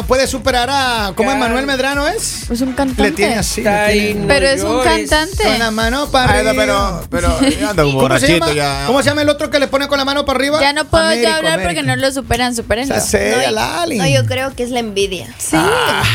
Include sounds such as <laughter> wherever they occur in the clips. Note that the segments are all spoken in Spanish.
No puede superar a. ¿Cómo es. Manuel Medrano es? Es un cantante. Le tiene así. le tiene- Pero es un cantante. Con la mano para Ay, no, arriba. pero, pero ya anda como ¿Cómo se, borrachito llama, ya. ¿Cómo se llama el otro que le pone con la mano para arriba? Ya no puedo Américo, yo hablar porque no lo superan, seria, No. No, yo creo que es la envidia. Sí.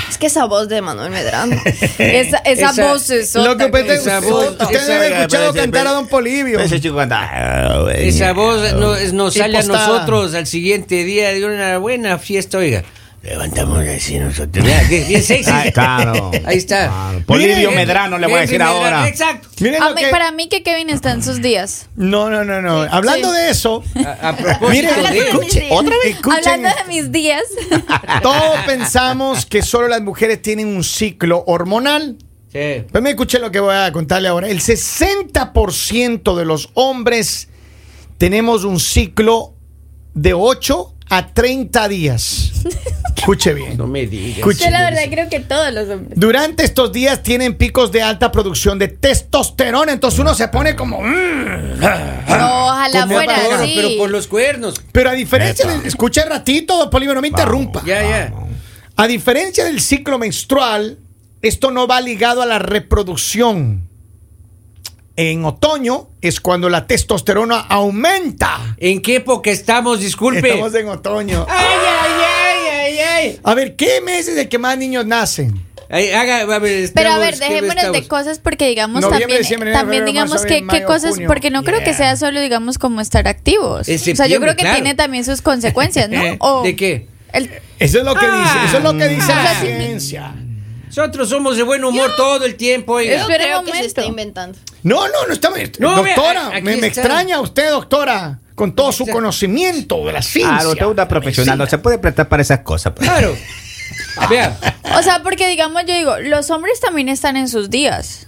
Es que esa voz de Manuel Medrano. <laughs> Esa, esa, Esa- voz es Lo que usted, Esa voz- usted esa- debe haber escuchado Pero cantar a Don Polivio. Ese chico canta. "Ah, güey". Esa voz no- nos sale a nosotros al siguiente día de una buena fiesta, oiga. Levantamos así nosotros. Mira, sexy. <laughs> Ay, claro. Ahí está. Claro. Polivio Medrano le voy a Henry decir Medrano, ahora. Exacto. Miren A lo mí- que- Para mí que Kevin está en sus días. No, no, no, no. Hablando Sí. de eso, A, a propósito Mire, de... escuche, otra vez. Escuchen, Hablando de mis días. <laughs> todos pensamos que solo las mujeres tienen un ciclo hormonal. Sí. Pues me escuche lo que voy a contarle ahora. El 60% de los hombres tenemos un ciclo de 8 a 30 días. <laughs> Escuche bien. No me digas. Escuche. Yo la verdad creo que todos los hombres. Durante estos días tienen picos de alta producción de testosterona, entonces uno se pone como... "Mm". No, ojalá Como fuera toro, así. Pero por los cuernos. Pero a diferencia de... Escuche ratito, don Polibio, no me interrumpa. Ya, ya. A diferencia del ciclo menstrual, esto no va ligado a la reproducción. En otoño es cuando la testosterona aumenta. ¿En qué época estamos? Disculpe. Estamos en otoño. Ay, ay, ay, A ver, ¿qué mes es el que más niños nacen? Ay, haga, a ver, Pero a estamos- ver, ¿qué dejémonos de estamos? cosas porque digamos Noviembre, también, también digamos que qué cosas, junio. porque no creo que sea solo digamos como estar activos. O sea, yo creo que claro. tiene también sus consecuencias, ¿no? <laughs> O ¿De qué? el- Eso es lo que Ah. dice, eso es lo que dice Ah, la ciencia. Nosotros somos de buen humor todo el tiempo, oiga. Yo Espera que se momento. está inventando. No, no, no está No, doctora, me, extraña usted, doctora, con todo su conocimiento de la ciencia. Claro, usted es una profesional, no se puede prestar para esas cosas. pues. Claro. <laughs> Vea, o sea, porque digamos yo digo, los hombres también están en sus días.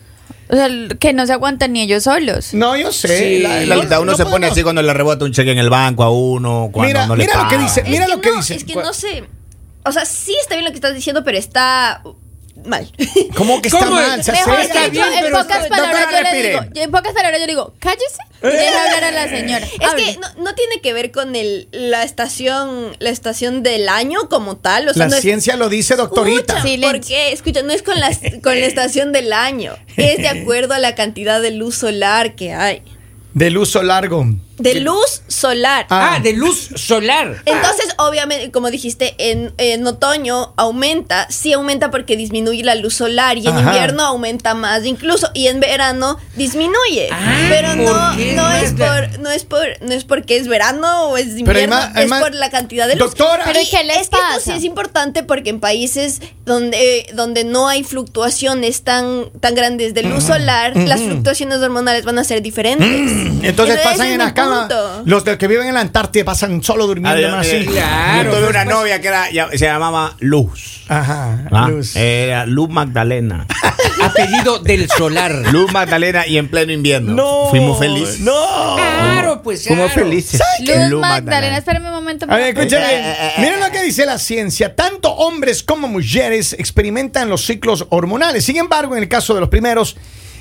O sea, que no se aguantan ni ellos solos. No, yo sé. Sí. la- La uno no se pone así cuando le rebota un cheque en el banco a uno, cuando Mira, no le mira lo que dice. Mira es lo que no, dice. Es que no sé. O sea, sí está bien lo que estás diciendo, pero está mal. ¿Cómo que está ¿Cómo? mal? Se Mejor dicho, bien, en pero pocas está- palabras yo le digo, en pocas palabras yo le digo, cállese y deja hablar a la señora. Es que no, no tiene que ver con el, la estación la estación del año como tal. O sea, La no es- ciencia lo dice, doctorita. Escucha, Silencio. porque, escucha, no es con la, con la estación del año. Es de <laughs> acuerdo a la cantidad de luz solar que hay. Del uso largo. De luz solar. Ah. ah, de luz solar. Entonces, obviamente, como dijiste, en, en otoño aumenta, sí aumenta porque disminuye la luz solar y en Ajá. invierno aumenta más incluso y en verano disminuye. Ah, pero no, ¿por qué no es por, no es por, no es porque es verano o es Pero invierno, además- además- es por la cantidad de luz. Doctora. Pero Y ¿qué les es que esto sí es importante porque en países donde, donde no hay fluctuaciones tan, tan grandes de luz solar, las fluctuaciones hormonales van a ser diferentes. Entonces Ese pasan en mi punto. Los de que viven en la Antártida pasan solo durmiendo eh, así. Claro, yo tuve una novia que era, ya- se llamaba Luz. Ajá. ¿ah? Luz. Era Luz Magdalena. <laughs> Apellido del solar. Luz Magdalena y en pleno invierno. No. Fuimos felices. No. Claro, pues Fuimos claro. felices. Luz Magdalena, espérame un momento. A ver, escúchame. Eh, eh, eh, Miren lo que dice la ciencia. Tanto hombres como mujeres experimentan los ciclos hormonales. Sin embargo, en el caso de los primeros,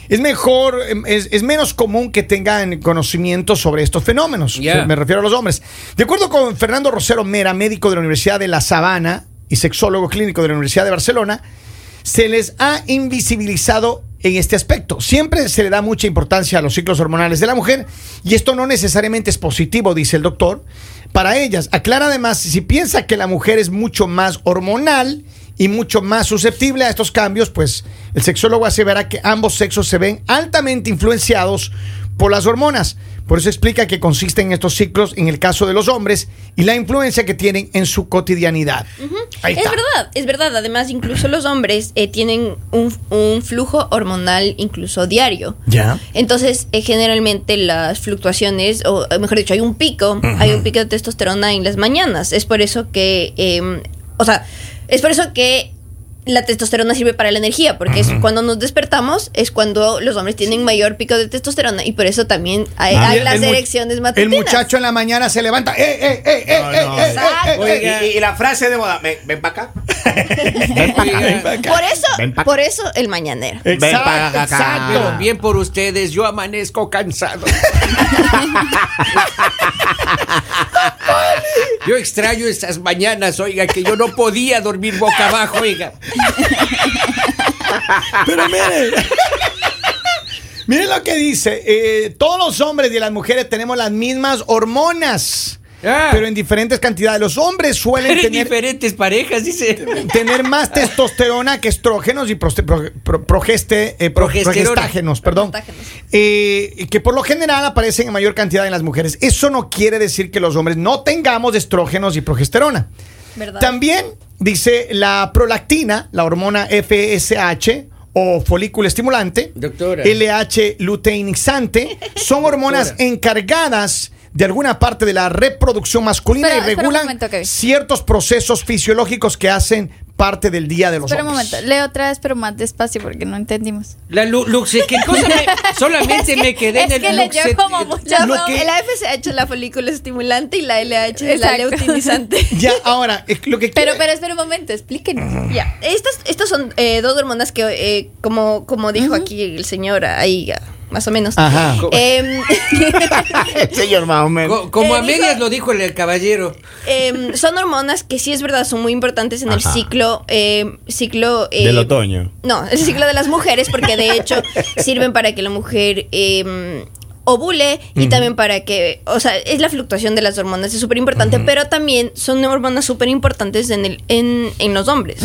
es mejor, em, es, es menos común que tengan conocimiento sobre estos fenómenos. Me refiero a los hombres. De acuerdo con Fernando Rosero Mera, médico de la Universidad de La Sabana y sexólogo clínico de la Universidad de Barcelona, se les ha invisibilizado en este aspecto. Siempre se le da mucha importancia a los ciclos hormonales de la mujer y esto no necesariamente es positivo, dice el doctor. Para ellas, aclara además, si piensa que la mujer es mucho más hormonal y mucho más susceptible a estos cambios, pues el sexólogo asevera que ambos sexos se ven altamente influenciados por las hormonas. Por eso explica que consisten estos ciclos en el caso de los hombres y la influencia que tienen en su cotidianidad. Ahí Es está. verdad, es verdad. Además, incluso los hombres eh, tienen un, un flujo hormonal incluso diario. Ya. Entonces, eh, generalmente las fluctuaciones, o eh, mejor dicho, hay un pico, hay un pico de testosterona en las mañanas. Es por eso que, eh, o sea, es por eso que la testosterona sirve para la energía, porque es cuando nos despertamos es cuando los hombres tienen mayor pico de testosterona y por eso también hay, Ah, hay el- las el erecciones El matutinas. muchacho en la mañana se levanta. ¡Eh, eh, eh, eh, No, eh, no. eh, eh, Exacto. eh, eh! Y, y la frase de moda, ven, ven para acá. <laughs> Ven pa' acá. Por eso, Ven por eso el mañanero. Ven pa' Exacto, acá. exacto. Bien por ustedes, yo amanezco cansado. <laughs> Yo extraño esas mañanas, oiga, que yo no podía dormir boca abajo, oiga. Pero miren. miren lo que dice. eh, todos los hombres y las mujeres tenemos las mismas hormonas. Ah. Pero en diferentes cantidades. Los hombres suelen tener, diferentes parejas, dice. tener más testosterona que estrógenos y proste- pro- pro- progeste- eh, pro- progestágenos, perdón. Progestágenos. Eh, que por lo general aparecen en mayor cantidad en las mujeres. Eso no quiere decir que los hombres no tengamos estrógenos y progesterona. ¿Verdad? También dice la prolactina, la hormona FSH o folículo estimulante, Doctora. LH luteinizante, son hormonas Doctora. encargadas de alguna parte de la reproducción masculina y un regulan momento, ciertos procesos fisiológicos que hacen parte del día de los Espera un hombres. momento, leo otra vez, pero más despacio porque no entendimos. La Lu- Luxe, ¿qué cosa me- <laughs> Solamente me quedé es en el que leyó como muchas Lo que- El AFSH es la folícula estimulante y la LH es la leutinizante. <laughs> Ya, ahora, lo que Pero, quiere- pero espera un momento, explíquenos. Ya, estas, estas son eh, dos hormonas que, eh, como, como dijo aquí el señor, ahí ah, más o menos. Ajá. Em, <laughs> Señor más o menos. Co- Como Eh, a dijo- medias lo dijo el, el caballero. em, son hormonas que sí es verdad, son muy importantes en el ciclo, em, ciclo eh, Del otoño. No, el ciclo de las mujeres, porque de hecho <laughs> sirven para que la mujer em, ovule y también para que, o sea, es la fluctuación de las hormonas, es súper importante, pero también son hormonas súper importantes en, el, en, en los hombres.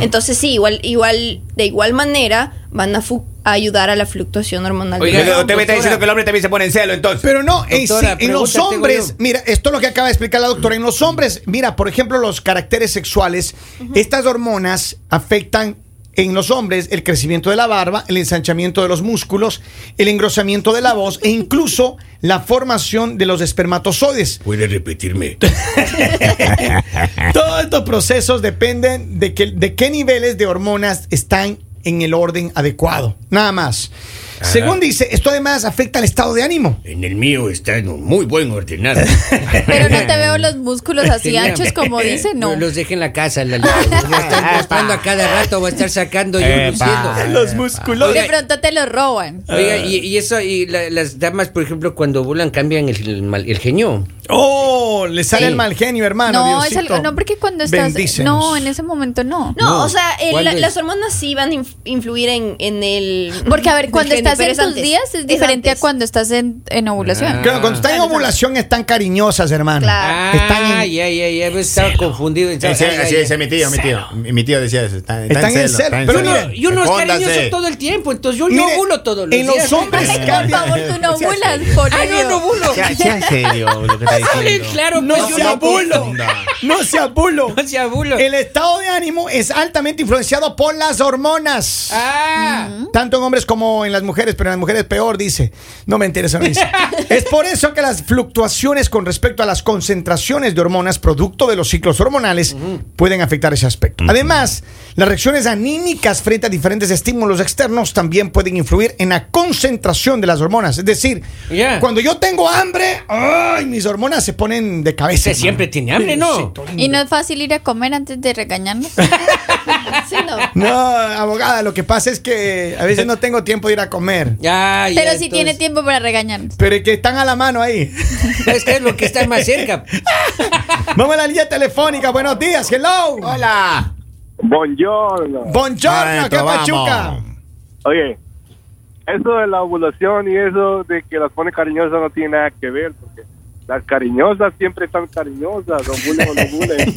Entonces sí, igual, igual, de igual manera van a, fu- a ayudar a la fluctuación hormonal. Oiga, del no, Usted me está diciendo que el hombre también se pone en celo, entonces. Pero no, en, Doctora, sí, en los hombres, mira, esto es lo que acaba de explicar la doctora. En los hombres, mira, por ejemplo, los caracteres sexuales, estas hormonas afectan en los hombres el crecimiento de la barba, el ensanchamiento de los músculos, el engrosamiento de la voz e incluso la formación de los espermatozoides. ¿Puede repetirme? <laughs> Todos estos procesos dependen de, que, de qué niveles de hormonas están en el orden adecuado. Nada más. Según dice, esto además afecta al estado de ánimo. En el mío está en un muy buen ordenado. <laughs> Pero no te veo los músculos así Tenía- <laughs> anchos como dice, no. Los dejé en la casa. La, la, voy a estar <laughs> mostrando a cada rato, voy a estar sacando y Epa. luciendo. Los músculos. De pronto te lo roban. Oiga, y, y eso, y la- las damas, por ejemplo, cuando ovulan cambian el, el, mal- el genio. Oh, le sale Sí. el mal genio, hermano. no, es algo, no, porque cuando estás. Bendícenos. No, en ese momento no. No, No, o sea, el- ¿cuál la- las hormonas sí van a inf- influir en, en el... Porque, a ver, cuando estás en es tus antes. días es Es diferente a cuando estás en, en ovulación. Ah. Claro, cuando están en ovulación están cariñosas, hermano. Claro. Están Ah, en- ya, ya, ya, estaba confundido. Así, dice mi tío, mi tío. Mi mi tío decía eso. Está, está Están en celo, pero no, yo no es cariñoso todo el tiempo, entonces yo, Mire, ovulo todos los en días. los hombres Ay, por cambia. favor, tú no <laughs> ovulas, <laughs> por Ah, yo no ovulo. Sea serio lo que <laughs> está Sí, <laughs> claro, No pues, sea bulo. No sea bulo. No sea bulo. El estado de ánimo es altamente influenciado por las hormonas. Ah, Tanto en hombres como en las mujeres, pero en las mujeres peor, dice. No me interesa, no dice. <laughs> es por eso que las fluctuaciones con respecto a las concentraciones de hormonas, producto de los ciclos hormonales, pueden afectar ese aspecto. Además, las reacciones anímicas frente a diferentes estímulos externos también pueden influir en la concentración de las hormonas. Es decir, Ya. cuando yo tengo hambre, ¡ay! mis hormonas se ponen de cabeza. Usted siempre tiene hambre, ¿no? Y no es fácil ir a comer antes de regañarnos. <laughs> Sí, no. No, abogada, lo que pasa es que a veces no tengo tiempo de ir a comer. Ya, ya, Pero sí entonces- tiene tiempo para regañarnos. Pero que están a la mano ahí. Es que es lo que está más cerca. <laughs> Vamos a la línea telefónica. Buenos días. Hello. Hola. Buongiorno. Buongiorno. ¿Qué vamos. pachuca? Oye, eso de la ovulación y eso de que las pone cariñosas no tiene nada que ver, porque las cariñosas siempre están cariñosas, ovulen o no ovulen. <laughs>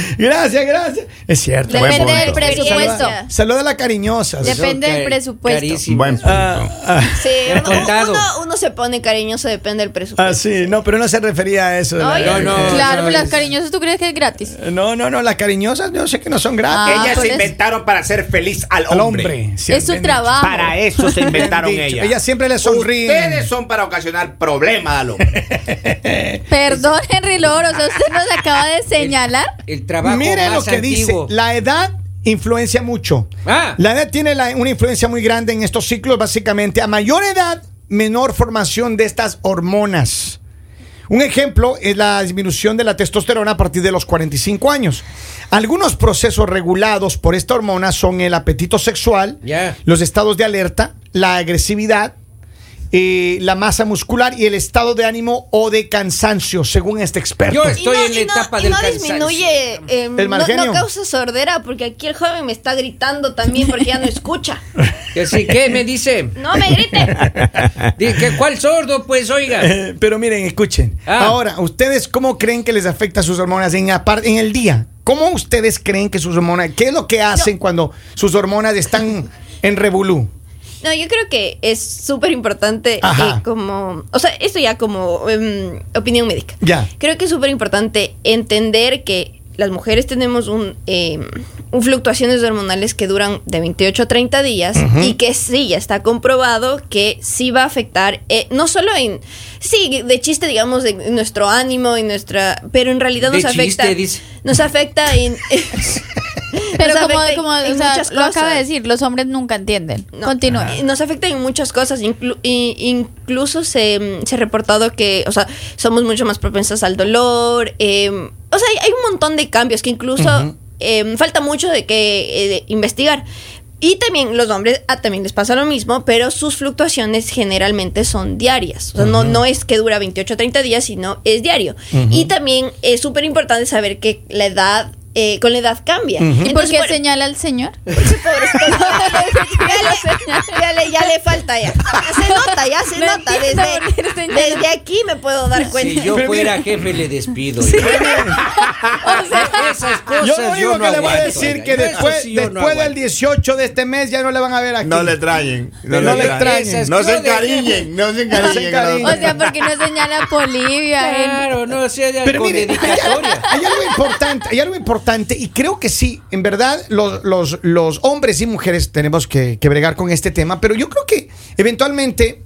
<laughs> Gracias, gracias. Es cierto. Buen Depende del presupuesto. Saluda a la cariñosa. Depende del presupuesto. carísimo. Buen punto. Ah, ah, Sí, uno, uno- uno se pone cariñoso, depende del presupuesto. ah, sí, no, pero no se refería a eso. Ay, No, no. Claro, no, las cariñosas, ¿tú crees que es gratis? No, no, no, las cariñosas yo sé que no son gratis. Ah, Ellas por se eso. inventaron para hacer feliz al Al hombre. hombre. sí, es su trabajo. Para eso se inventaron ellas. Ellas siempre le sonríen. Ustedes son para ocasionar problemas al hombre. <laughs> Perdón, Henry Loro, o sea, usted nos acaba de <laughs> señalar. El trabajo Mire más lo que antiguo. dice. La edad influencia mucho. Ah. La edad tiene la- una influencia muy grande en estos ciclos, básicamente. A mayor edad, menor formación de estas hormonas. Un ejemplo es la disminución de la testosterona a partir de los 45 años. Algunos procesos regulados por esta hormona son el apetito sexual, los estados de alerta, la agresividad, eh, la masa muscular y el estado de ánimo o de cansancio, según este experto. Yo estoy no- en la no- etapa y del no cansancio. disminuye, eh, El no, no causa sordera, porque aquí el joven me está gritando también porque ya no escucha. <laughs> Que sí, ¿qué me dice? No me grite. <laughs> Di- que ¿Cuál sordo? Pues oiga. Eh, pero miren, escuchen. Ah. Ahora, ¿ustedes cómo creen que les afecta sus hormonas en, en el día? ¿Cómo ustedes creen que sus hormonas, qué es lo que hacen cuando sus hormonas están en revolú? No, yo creo que es súper importante eh, como, o sea, esto ya como em, opinión médica. Ya. Creo que es súper importante entender que las mujeres tenemos un, em, un fluctuaciones hormonales que duran de 28 a 30 días y que sí, ya está comprobado que sí va a afectar, eh, no solo en, sí, de chiste, digamos, en, nuestro ánimo y nuestra, pero en realidad De nos afecta, chiste, dice. nos afecta en... <laughs> <laughs> <laughs> Pero nos como, afecta en- como en o sea, muchas lo acaba de decir, los hombres nunca entienden. No, Continúa. Nos afecta en muchas cosas. inclu- incluso se, se ha reportado que, o sea, somos mucho más propensas al dolor. eh, o sea, hay, hay un montón de cambios que incluso eh, falta mucho de que eh, de investigar. Y también los hombres ah, también les pasa lo mismo, pero sus fluctuaciones generalmente son diarias. O sea, no, no es que dura 28 o 30 días, sino es diario. Y también es súper importante saber que la edad, eh, con la edad cambia. ¿Y por qué señala al señor? <laughs> ya, le, ya, le, ya le falta ya. Se nota, ya se No nota. Desde, desde aquí me puedo dar cuenta. Si yo fuera jefe, le despido. <laughs> O sea, Esas cosas Yo lo único no que le voy a decir que después, sí yo no después del aguanto. 18 de este mes ya no le van a ver aquí. No le extrañen. No, No le extrañen. No se encariñen. No se encariñen. o sea, porque no señala a Bolivia. en- Claro, no sea de Pero con mire, hay algo importante, hay algo importante y creo que sí, en verdad los, los, los hombres y mujeres tenemos que, que bregar con este tema, pero yo creo que eventualmente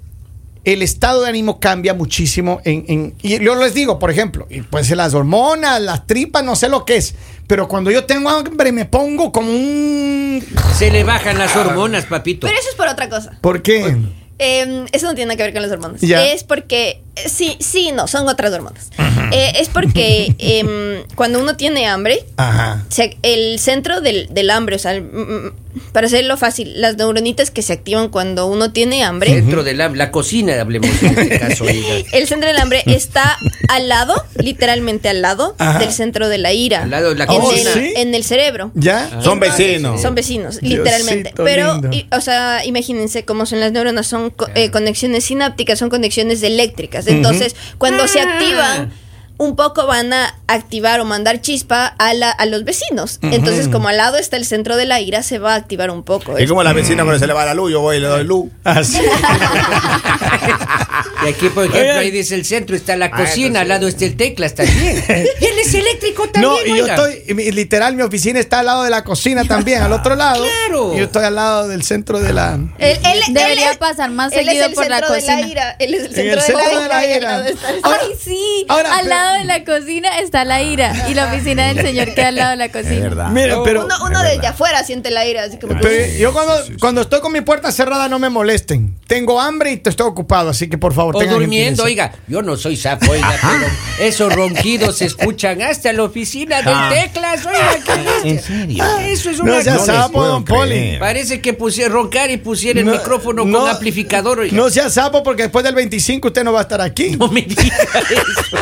el estado de ánimo cambia muchísimo en, en- y yo les digo, por ejemplo, y puede ser las hormonas, las tripas, no sé lo que es, pero cuando yo tengo hambre me pongo como un... Se le bajan las hormonas, papito. Pero eso es por otra cosa. ¿Por qué? Eh, eso no tiene nada que ver con las hormonas. Ya. Es porque, sí, sí, no, son otras hormonas. Eh, es porque em, cuando uno tiene hambre, Ajá. se- el centro del, del hambre, o sea, el- para hacerlo fácil, las neuronitas que se activan cuando uno tiene hambre, Dentro de la, la cocina, hablemos en este caso. <laughs> el centro del hambre está al lado, literalmente al lado, Ajá. del centro de la ira. Al lado de la en, cocina. el, ¿Sí? en el cerebro. ¿Ya? Son vecinos. Son vecinos, Diosito literalmente. Pero, y- o sea, imagínense cómo son las neuronas, son co- eh, conexiones sinápticas, son conexiones eléctricas. Entonces, cuando se activan, un poco van a activar o mandar chispa a, la, a los vecinos. Entonces, como al lado está el centro de la ira, se va a activar un poco. Es como la vecina cuando se le va la luz, yo voy y le doy luz. Así. <laughs> Aquí, por ejemplo, ahí dice el centro, está la Ah, cocina, al lado está el teclas también. <laughs> Y él es eléctrico también, No, y yo estoy, literal, mi oficina está al lado de la cocina también, al otro lado. Claro. Y yo estoy al lado del centro de la. Él- él- Debería él pasar más él es seguido el por la centro de cocina. ira. Él es el En centro, el de, la de la ira. Ahora- Ay, sí. ahora, al pero- lado de la cocina está la ira. Y la oficina del señor queda al lado de la cocina. Es verdad. Mira, pero. Uno, uno desde afuera siente la ira, así como que- pero yo cuando, cuando estoy con mi puerta cerrada no me molesten. Tengo hambre y te estoy ocupado, así que por favor, tengan durmiendo, oiga. Yo no soy sapo, oiga, pero esos ronquidos se escuchan hasta la oficina del teclas, oiga. ¿qué es? ¿En serio? Eso es No una seas cosa. sapo, don Poli. Parece que pusiera roncar y pusiera el No, micrófono no, con amplificador, oiga. No sea sapo porque después del 25 usted no va a estar aquí. No me diga eso.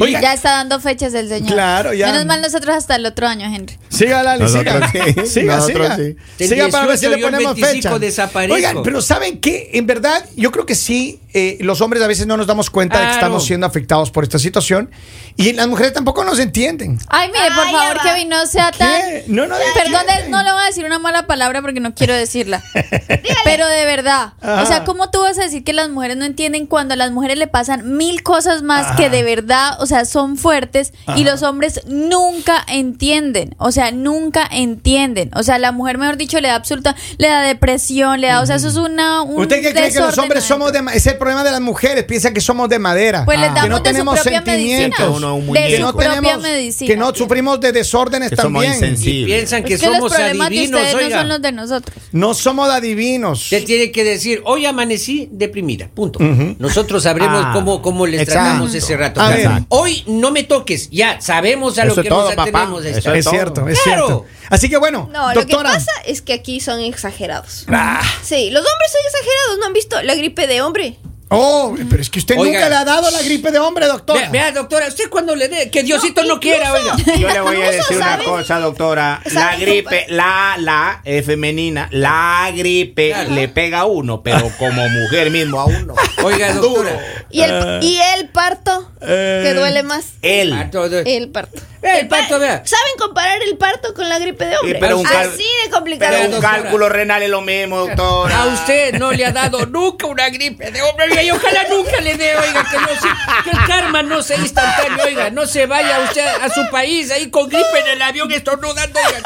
Oiga. Ya está dando fechas el señor. Claro, ya. Menos mal nosotros hasta el otro año, Henry. Siga, Lali, <laughs> siga. Nosotros sí. Siga, Nosotros siga. sí. Siga para ver si 18 le yo el ponemos 25 fecha. desaparezco. Oigan, pero ¿saben qué? En verdad, yo creo que sí, eh, los hombres a veces no nos damos cuenta de que Claro. estamos siendo afectados por esta situación y las mujeres tampoco nos entienden. Ay, mire, por Ay, ya favor, va. Kevin, no sea ¿Qué? tan. No, no Perdón, entienden. no le voy a decir una mala palabra porque no quiero decirla. <laughs> Pero de verdad. Ajá. O sea, ¿cómo tú vas a decir que las mujeres no entienden cuando a las mujeres le pasan mil cosas más que de verdad, o sea, son fuertes y los hombres nunca entienden? O sea, nunca entienden. O sea, la mujer, mejor dicho, le da absoluta, le da depresión, le da, o sea, eso es una. Un ¿Usted qué cree que los hombres somos de ese problema de las mujeres, piensan que somos de madera, Pues les que damos no de su tenemos sentimientos, medicina. De que no tenemos, medicina. que no sufrimos de desórdenes Que somos también. insensibles. Y piensan que, es que los somos de adivinos, no son los de nosotros. No somos adivinos. Usted tiene que decir, hoy amanecí deprimida, punto. Nosotros sabremos Ah, cómo, cómo les exacto. tratamos ese rato. Hoy no me toques, ya sabemos a Eso lo es que todo, nos papá. atenemos a Eso estar. es todo. cierto, es Claro. cierto. Así que bueno, No, lo que pasa es que aquí son exagerados. Ah. Sí, los hombres son exagerados. ¿No han visto la gripe de hombre? Oh, pero es que usted Oiga. nunca le ha dado la gripe de hombre, doctora. Vea, vea, doctora, usted cuando le dé, que Diosito no, No, quiera, oiga. <laughs> Yo le voy a decir una cosa, doctora. La ¿Saben, gripe, la, la, es femenina. La gripe Claro. le pega a uno, pero como mujer mismo a uno. Oiga, doctora. ¿Y el, y el parto? Que duele más. Ah, todo- El parto. Eh, el parto, vea. ¿Saben comparar el parto con la gripe de hombre? Pero cal- Así de complicado. Pero un doctora. cálculo renal es lo mismo, doctora. A usted no le ha dado nunca una gripe de hombre, oiga, y ojalá nunca le dé, oiga, que, no se- que el karma no sea instantáneo, oiga, no se vaya usted a su país ahí con gripe en el avión estornudando, oiga.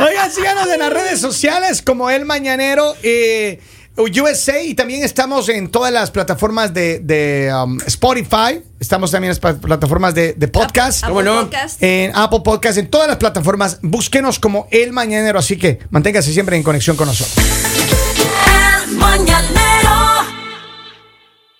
Oigan, síganos en las redes sociales como El Mañanero eh, USA y también estamos en todas las plataformas de, de, um, Spotify. Estamos también en las plataformas de, de podcast. Apple ¿Cómo no? Podcast. En Apple Podcast, en todas las plataformas. Búsquenos como El Mañanero. Así que manténgase siempre en conexión con nosotros. El mañanero